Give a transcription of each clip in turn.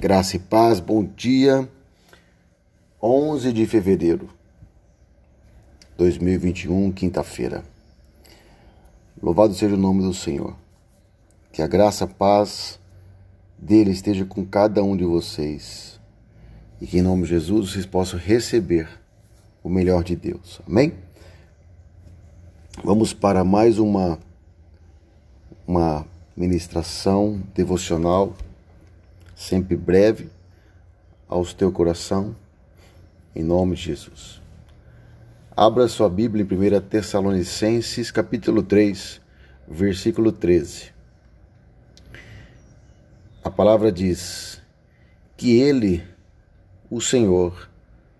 Graça e paz, bom dia. 11 de fevereiro 2021, quinta-feira. Louvado seja o nome do Senhor. Que a graça, a paz dele esteja com cada um de vocês. E que em nome de Jesus vocês possam receber o melhor de Deus. Amém? Vamos para mais uma uma ministração devocional sempre breve aos teu coração, em nome de Jesus. Abra sua Bíblia em 1 Tessalonicenses, capítulo 3, versículo 13. A palavra diz: Que Ele, o Senhor,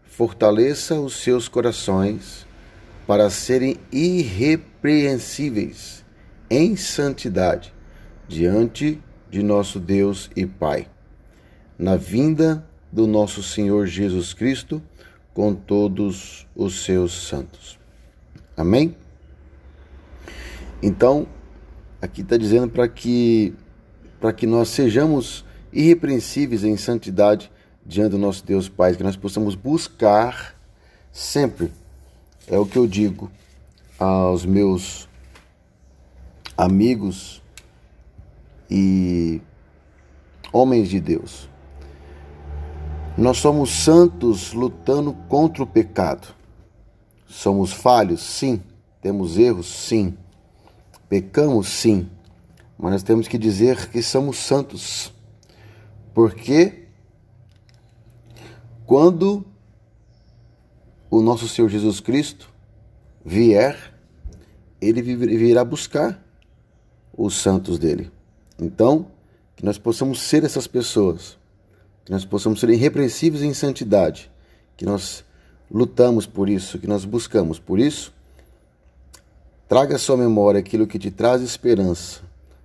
fortaleça os seus corações para serem irrepreensíveis em santidade diante de nosso Deus e Pai na vinda do nosso Senhor Jesus Cristo com todos os seus santos. Amém? Então, aqui está dizendo para que para que nós sejamos irrepreensíveis em santidade diante do nosso Deus Pai, que nós possamos buscar sempre, é o que eu digo aos meus amigos e homens de Deus. Nós somos santos lutando contra o pecado. Somos falhos? Sim. Temos erros? Sim. Pecamos? Sim. Mas nós temos que dizer que somos santos. Porque quando o nosso Senhor Jesus Cristo vier, ele virá buscar os santos dele. Então, que nós possamos ser essas pessoas que nós possamos ser irrepreensíveis em santidade, que nós lutamos por isso, que nós buscamos por isso. Traga à sua memória aquilo que te traz esperança.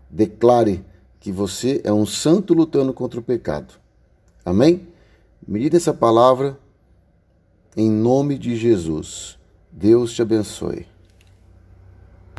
Declare que você é um santo lutando contra o pecado. Amém? Medite essa palavra em nome de Jesus. Deus te abençoe.